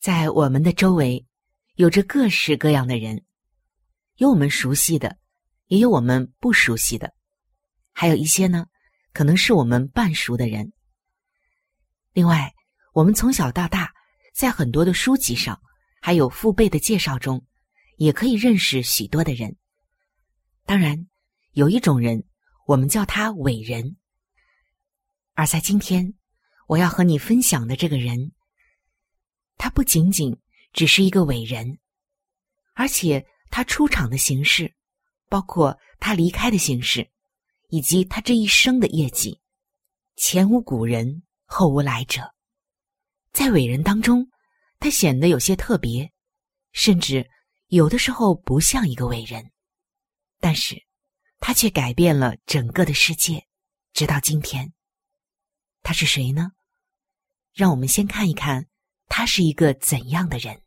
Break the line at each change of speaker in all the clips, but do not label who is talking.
在我们的周围，有着各式各样的人，有我们熟悉的，也有我们不熟悉的，还有一些呢。可能是我们半熟的人。另外，我们从小到大，在很多的书籍上，还有父辈的介绍中，也可以认识许多的人。当然，有一种人，我们叫他伟人。而在今天，我要和你分享的这个人，他不仅仅只是一个伟人，而且他出场的形式，包括他离开的形式。以及他这一生的业绩，前无古人，后无来者。在伟人当中，他显得有些特别，甚至有的时候不像一个伟人。但是，他却改变了整个的世界，直到今天。他是谁呢？让我们先看一看，他是一个怎样的人。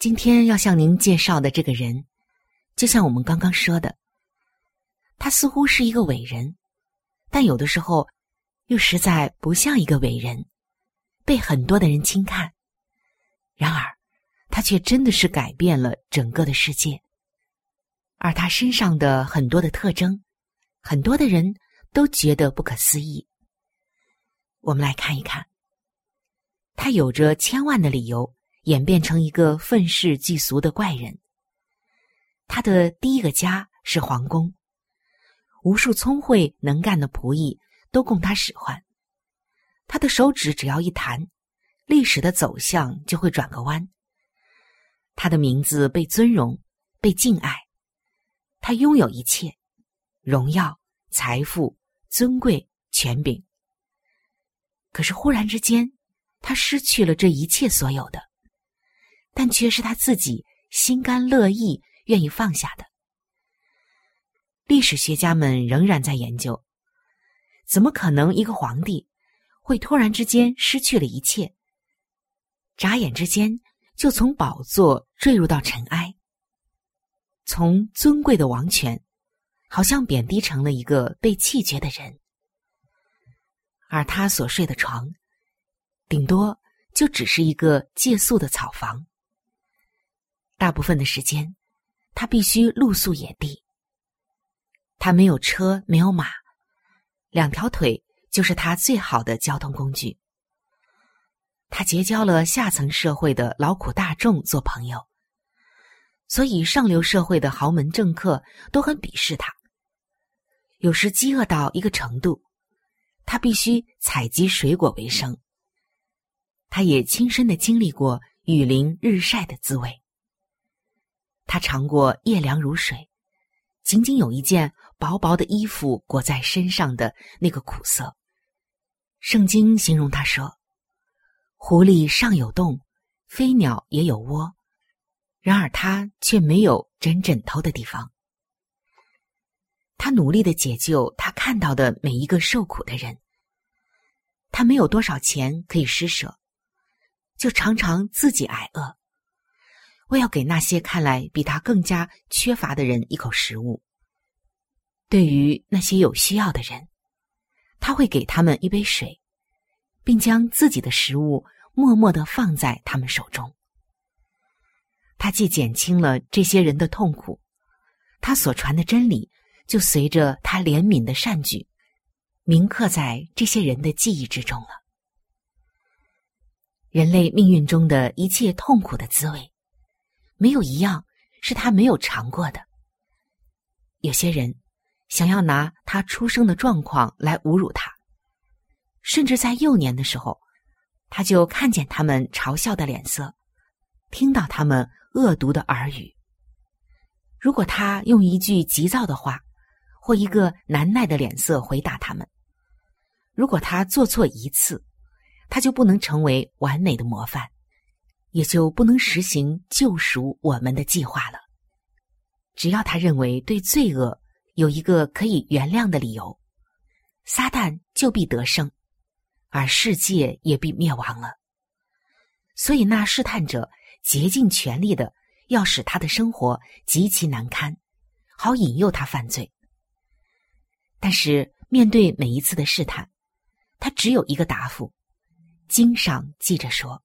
今天要向您介绍的这个人，就像我们刚刚说的，他似乎是一个伟人，但有的时候又实在不像一个伟人，被很多的人轻看。然而，他却真的是改变了整个的世界。而他身上的很多的特征，很多的人都觉得不可思议。我们来看一看，他有着千万的理由。演变成一个愤世嫉俗的怪人。他的第一个家是皇宫，无数聪慧能干的仆役都供他使唤。他的手指只要一弹，历史的走向就会转个弯。他的名字被尊荣，被敬爱。他拥有一切：荣耀、财富、尊贵、权柄。可是忽然之间，他失去了这一切所有的。但却是他自己心甘乐意、愿意放下的。历史学家们仍然在研究：怎么可能一个皇帝会突然之间失去了一切，眨眼之间就从宝座坠入到尘埃，从尊贵的王权，好像贬低成了一个被弃绝的人，而他所睡的床，顶多就只是一个借宿的草房。大部分的时间，他必须露宿野地。他没有车，没有马，两条腿就是他最好的交通工具。他结交了下层社会的劳苦大众做朋友，所以上流社会的豪门政客都很鄙视他。有时饥饿到一个程度，他必须采集水果为生。他也亲身的经历过雨淋日晒的滋味。他尝过夜凉如水，仅仅有一件薄薄的衣服裹在身上的那个苦涩。圣经形容他说：“狐狸尚有洞，飞鸟也有窝，然而他却没有枕枕头的地方。”他努力的解救他看到的每一个受苦的人。他没有多少钱可以施舍，就常常自己挨饿。为要给那些看来比他更加缺乏的人一口食物。对于那些有需要的人，他会给他们一杯水，并将自己的食物默默的放在他们手中。他既减轻了这些人的痛苦，他所传的真理就随着他怜悯的善举，铭刻在这些人的记忆之中了。人类命运中的一切痛苦的滋味。没有一样是他没有尝过的。有些人想要拿他出生的状况来侮辱他，甚至在幼年的时候，他就看见他们嘲笑的脸色，听到他们恶毒的耳语。如果他用一句急躁的话或一个难耐的脸色回答他们，如果他做错一次，他就不能成为完美的模范。也就不能实行救赎我们的计划了。只要他认为对罪恶有一个可以原谅的理由，撒旦就必得胜，而世界也必灭亡了。所以那试探者竭尽全力的要使他的生活极其难堪，好引诱他犯罪。但是面对每一次的试探，他只有一个答复：经上记着说。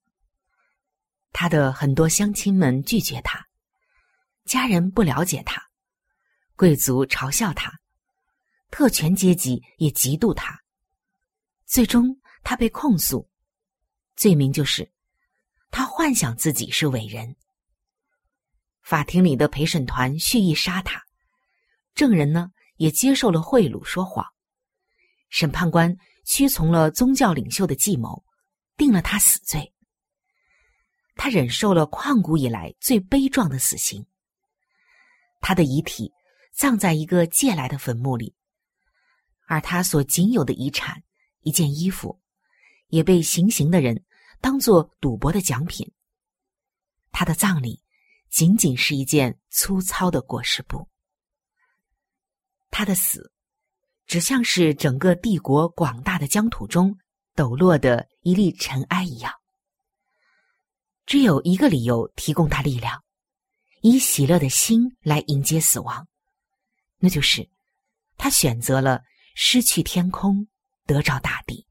他的很多乡亲们拒绝他，家人不了解他，贵族嘲笑他，特权阶级也嫉妒他。最终，他被控诉，罪名就是他幻想自己是伟人。法庭里的陪审团蓄意杀他，证人呢也接受了贿赂，说谎。审判官屈从了宗教领袖的计谋，定了他死罪。他忍受了旷古以来最悲壮的死刑。他的遗体葬在一个借来的坟墓里，而他所仅有的遗产——一件衣服，也被行刑的人当作赌博的奖品。他的葬礼仅仅是一件粗糙的裹尸布。他的死，只像是整个帝国广大的疆土中抖落的一粒尘埃一样。只有一个理由提供他力量，以喜乐的心来迎接死亡，那就是他选择了失去天空，得着大地。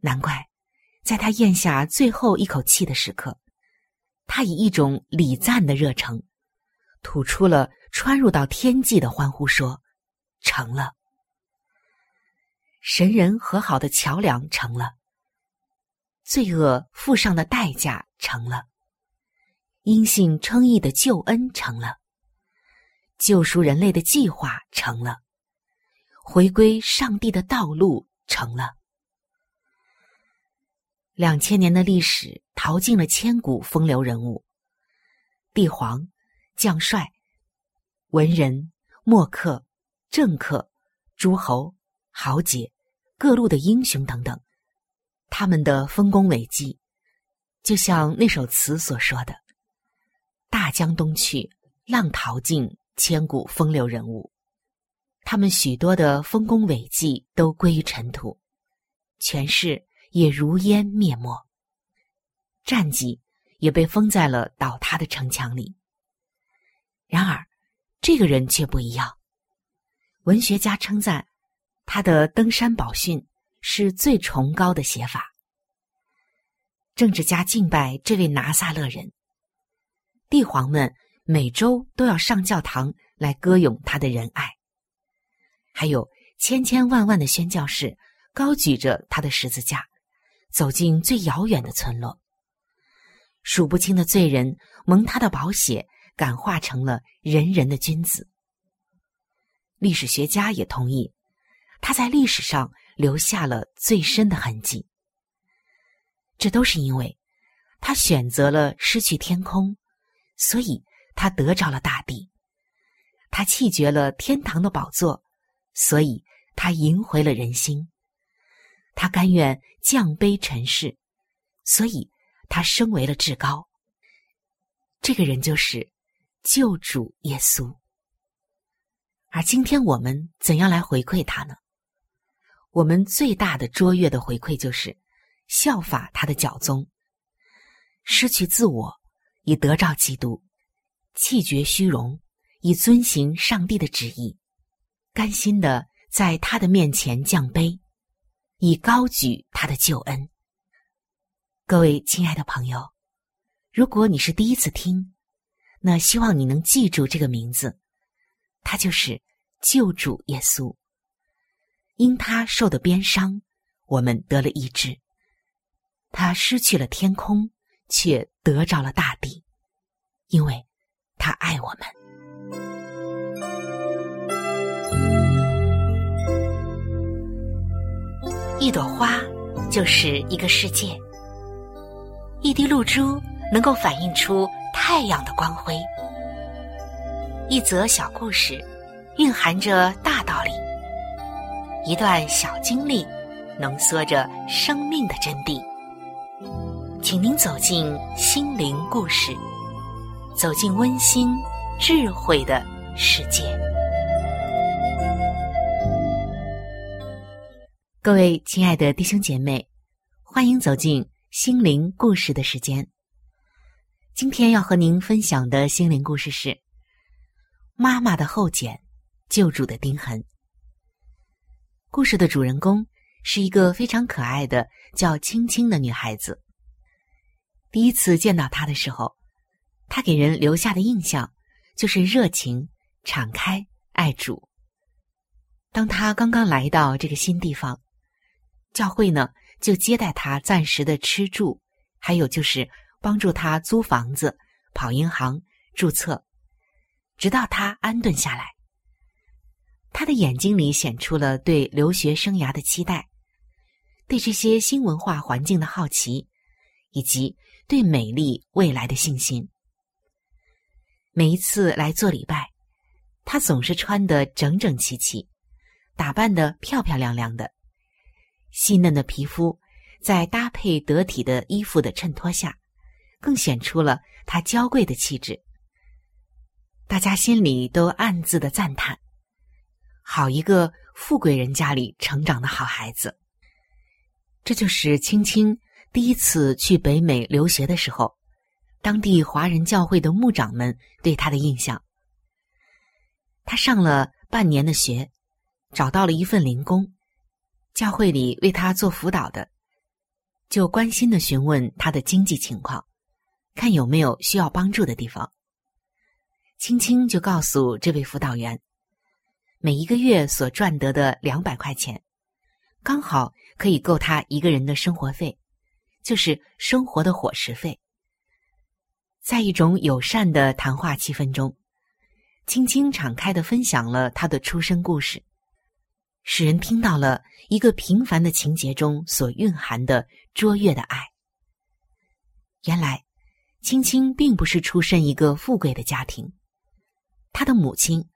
难怪，在他咽下最后一口气的时刻，他以一种礼赞的热诚，吐出了穿入到天际的欢呼，说：“成了，神人和好的桥梁成了。”罪恶付上的代价成了，因信称义的救恩成了，救赎人类的计划成了，回归上帝的道路成了。两千年的历史淘尽了千古风流人物，帝皇、将帅、文人、墨客、政客、诸侯、豪杰、各路的英雄等等。他们的丰功伟绩，就像那首词所说的：“大江东去，浪淘尽，千古风流人物。”他们许多的丰功伟绩都归于尘土，权势也如烟灭没，战绩也被封在了倒塌的城墙里。然而，这个人却不一样。文学家称赞他的登山宝训。是最崇高的写法。政治家敬拜这位拿撒勒人，帝皇们每周都要上教堂来歌咏他的仁爱，还有千千万万的宣教士高举着他的十字架，走进最遥远的村落。数不清的罪人蒙他的宝血感化成了人人的君子。历史学家也同意，他在历史上。留下了最深的痕迹。这都是因为，他选择了失去天空，所以他得着了大地；他弃绝了天堂的宝座，所以他赢回了人心；他甘愿降卑尘世，所以他升为了至高。这个人就是救主耶稣。而今天我们怎样来回馈他呢？我们最大的卓越的回馈就是效法他的脚宗，失去自我，以得照基督；弃绝虚荣，以遵行上帝的旨意；甘心的在他的面前降卑，以高举他的救恩。各位亲爱的朋友，如果你是第一次听，那希望你能记住这个名字。他就是救主耶稣，因他受的鞭伤，我们得了医治；他失去了天空，却得着了大地，因为他爱我们。一朵花就是一个世界，一滴露珠能够反映出太阳的光辉。一则小故事，蕴含着大道理；一段小经历，浓缩着生命的真谛。请您走进心灵故事，走进温馨智慧的世界。各位亲爱的弟兄姐妹，欢迎走进心灵故事的时间。今天要和您分享的心灵故事是。妈妈的后茧，救主的钉痕。故事的主人公是一个非常可爱的叫青青的女孩子。第一次见到她的时候，她给人留下的印象就是热情、敞开、爱主。当她刚刚来到这个新地方，教会呢就接待她暂时的吃住，还有就是帮助他租房子、跑银行、注册。直到他安顿下来，他的眼睛里显出了对留学生涯的期待，对这些新文化环境的好奇，以及对美丽未来的信心。每一次来做礼拜，他总是穿得整整齐齐，打扮得漂漂亮亮的，细嫩的皮肤在搭配得体的衣服的衬托下，更显出了他娇贵的气质。大家心里都暗自的赞叹：“好一个富贵人家里成长的好孩子。”这就是青青第一次去北美留学的时候，当地华人教会的牧长们对他的印象。他上了半年的学，找到了一份零工，教会里为他做辅导的，就关心的询问他的经济情况，看有没有需要帮助的地方。青青就告诉这位辅导员，每一个月所赚得的两百块钱，刚好可以够他一个人的生活费，就是生活的伙食费。在一种友善的谈话气氛中，青青敞开的分享了他的出生故事，使人听到了一个平凡的情节中所蕴含的卓越的爱。原来，青青并不是出身一个富贵的家庭。她的母亲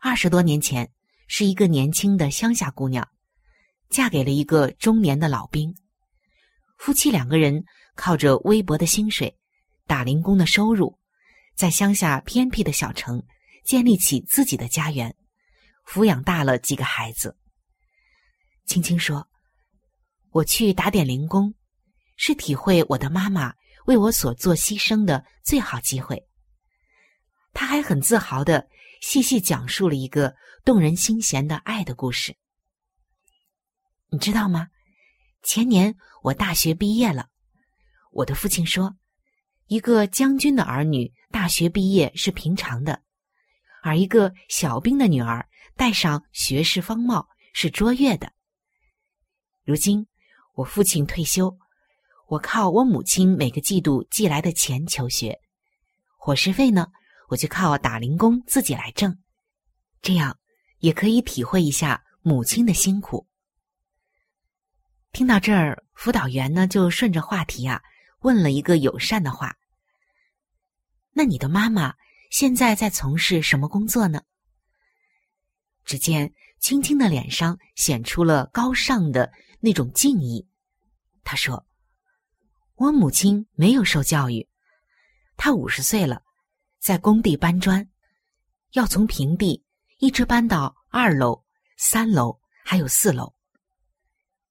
二十多年前是一个年轻的乡下姑娘，嫁给了一个中年的老兵。夫妻两个人靠着微薄的薪水、打零工的收入，在乡下偏僻的小城建立起自己的家园，抚养大了几个孩子。青青说：“我去打点零工，是体会我的妈妈为我所做牺牲的最好机会。”他还很自豪的细细讲述了一个动人心弦的爱的故事。你知道吗？前年我大学毕业了，我的父亲说，一个将军的儿女大学毕业是平常的，而一个小兵的女儿戴上学士方帽是卓越的。如今我父亲退休，我靠我母亲每个季度寄来的钱求学，伙食费呢？我就靠打零工自己来挣，这样也可以体会一下母亲的辛苦。听到这儿，辅导员呢就顺着话题啊问了一个友善的话：“那你的妈妈现在在从事什么工作呢？”只见青青的脸上显出了高尚的那种敬意。他说：“我母亲没有受教育，她五十岁了。”在工地搬砖，要从平地一直搬到二楼、三楼，还有四楼。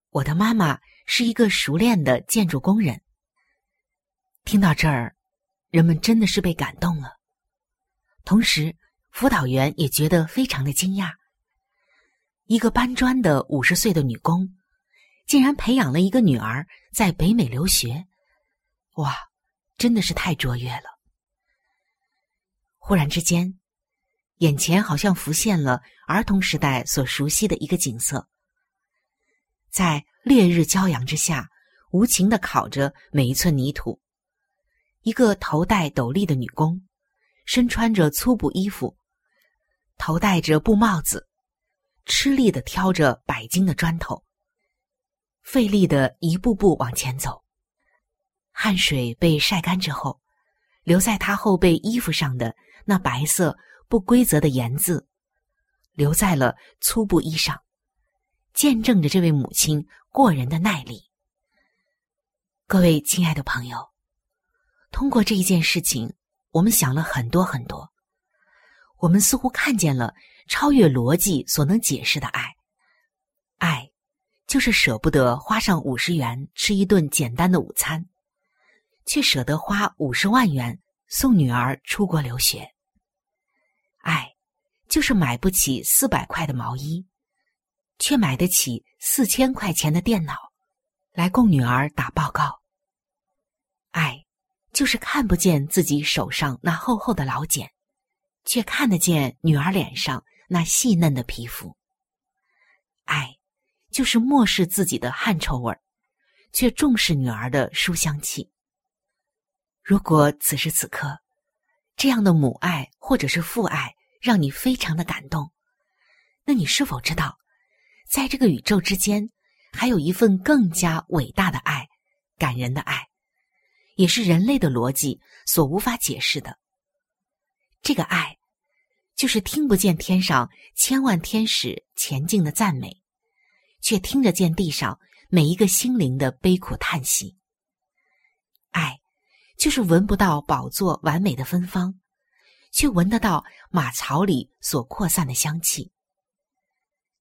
我的妈妈是一个熟练的建筑工人。听到这儿，人们真的是被感动了。同时，辅导员也觉得非常的惊讶：一个搬砖的五十岁的女工，竟然培养了一个女儿在北美留学。哇，真的是太卓越了！忽然之间，眼前好像浮现了儿童时代所熟悉的一个景色：在烈日骄阳之下，无情的烤着每一寸泥土。一个头戴斗笠的女工，身穿着粗布衣服，头戴着布帽子，吃力的挑着百斤的砖头，费力的一步步往前走。汗水被晒干之后，留在他后背衣服上的那白色不规则的盐渍，留在了粗布衣上，见证着这位母亲过人的耐力。各位亲爱的朋友。通过这一件事情，我们想了很多很多。我们似乎看见了超越逻辑所能解释的爱。爱，就是舍不得花上五十元吃一顿简单的午餐，却舍得花五十万元送女儿出国留学。爱，就是买不起四百块的毛衣，却买得起四千块钱的电脑，来供女儿打报告。爱。就是看不见自己手上那厚厚的老茧，却看得见女儿脸上那细嫩的皮肤。爱，就是漠视自己的汗臭味儿，却重视女儿的书香气。如果此时此刻，这样的母爱或者是父爱让你非常的感动，那你是否知道，在这个宇宙之间，还有一份更加伟大的爱，感人的爱？也是人类的逻辑所无法解释的。这个爱，就是听不见天上千万天使前进的赞美，却听得见地上每一个心灵的悲苦叹息。爱，就是闻不到宝座完美的芬芳，却闻得到马槽里所扩散的香气。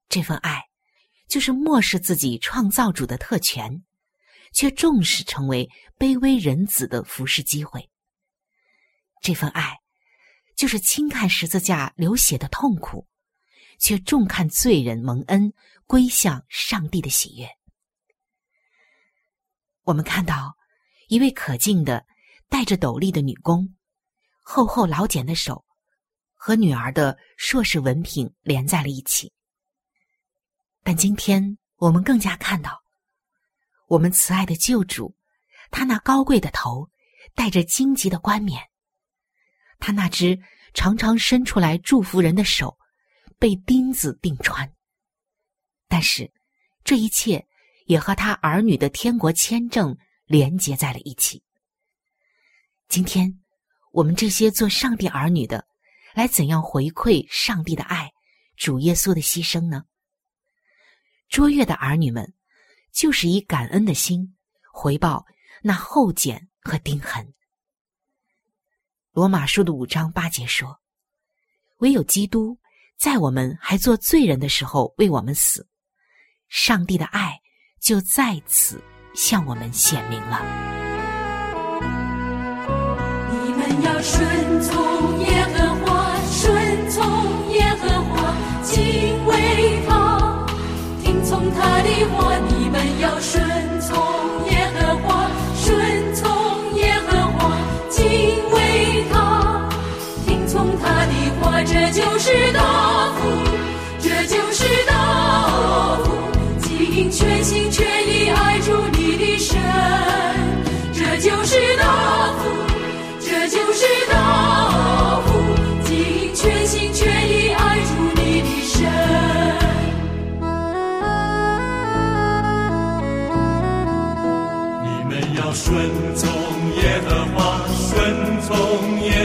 这份爱，就是漠视自己创造主的特权。却重视成为卑微人子的服侍机会。这份爱，就是轻看十字架流血的痛苦，却重看罪人蒙恩归向上帝的喜悦。我们看到一位可敬的戴着斗笠的女工，厚厚老茧的手和女儿的硕士文凭连在了一起。但今天我们更加看到。我们慈爱的救主，他那高贵的头，戴着荆棘的冠冕；他那只常常伸出来祝福人的手，被钉子钉穿。但是，这一切也和他儿女的天国签证连结在了一起。今天，我们这些做上帝儿女的，来怎样回馈上帝的爱、主耶稣的牺牲呢？卓越的儿女们。就是以感恩的心回报那厚茧和钉痕。罗马书的五章八节说：“唯有基督在我们还做罪人的时候为我们死，上帝的爱就在此向我们显明了。”
顺从耶和华，顺从耶和华，敬畏他，听从他的话。你
们要顺从耶和华，顺从耶和华，敬畏他，听从他的话，这就是
道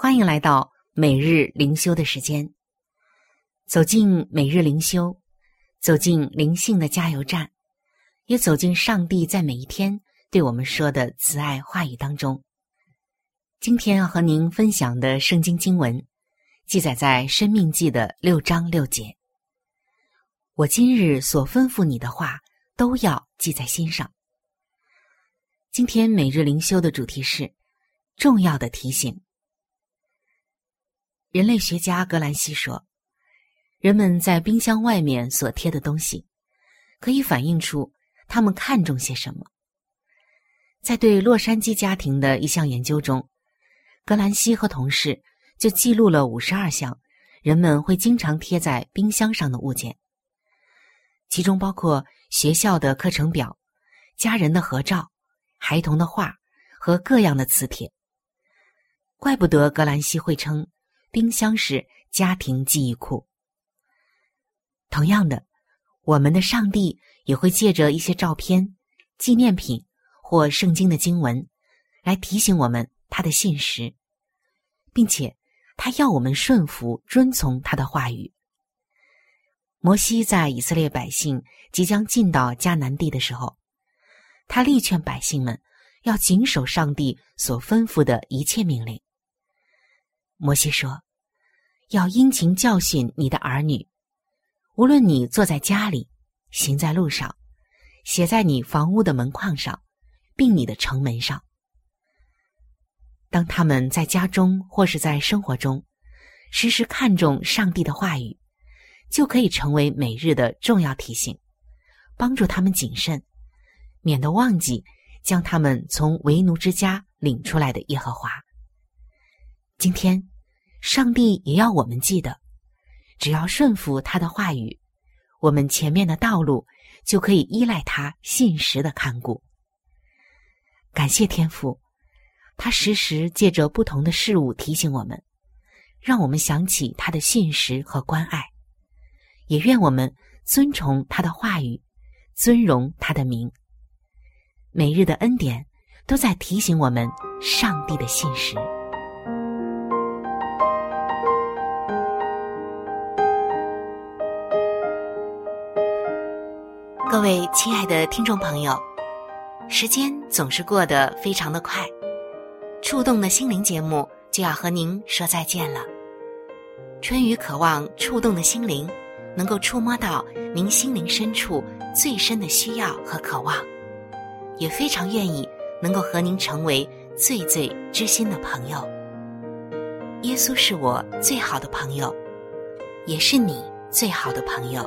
欢迎来到每日灵修的时间。走进每日灵修，走进灵性的加油站，也走进上帝在每一天对我们说的慈爱话语当中。今天要和您分享的圣经经文，记载在《生命记》的六章六节。我今日所吩咐你的话，都要记在心上。今天每日灵修的主题是重要的提醒。人类学家格兰西说：“人们在冰箱外面所贴的东西，可以反映出他们看重些什么。”在对洛杉矶家庭的一项研究中，格兰西和同事就记录了五十二项人们会经常贴在冰箱上的物件，其中包括学校的课程表、家人的合照、孩童的画和各样的磁铁。怪不得格兰西会称。冰箱是家庭记忆库。同样的，我们的上帝也会借着一些照片、纪念品或圣经的经文，来提醒我们他的信实，并且他要我们顺服、遵从他的话语。摩西在以色列百姓即将进到迦南地的时候，他力劝百姓们要谨守上帝所吩咐的一切命令。摩西说：“要殷勤教训你的儿女，无论你坐在家里，行在路上，写在你房屋的门框上，并你的城门上。当他们在家中或是在生活中，时时看重上帝的话语，就可以成为每日的重要提醒，帮助他们谨慎，免得忘记将他们从为奴之家领出来的耶和华。”今天，上帝也要我们记得，只要顺服他的话语，我们前面的道路就可以依赖他信实的看顾。感谢天父，他时时借着不同的事物提醒我们，让我们想起他的信实和关爱。也愿我们尊崇他的话语，尊荣他的名。每日的恩典都在提醒我们上帝的信实。各位亲爱的听众朋友，时间总是过得非常的快，触动的心灵节目就要和您说再见了。春雨渴望触动的心灵，能够触摸到您心灵深处最深的需要和渴望，也非常愿意能够和您成为最最知心的朋友。耶稣是我最好的朋友，也是你最好的朋友。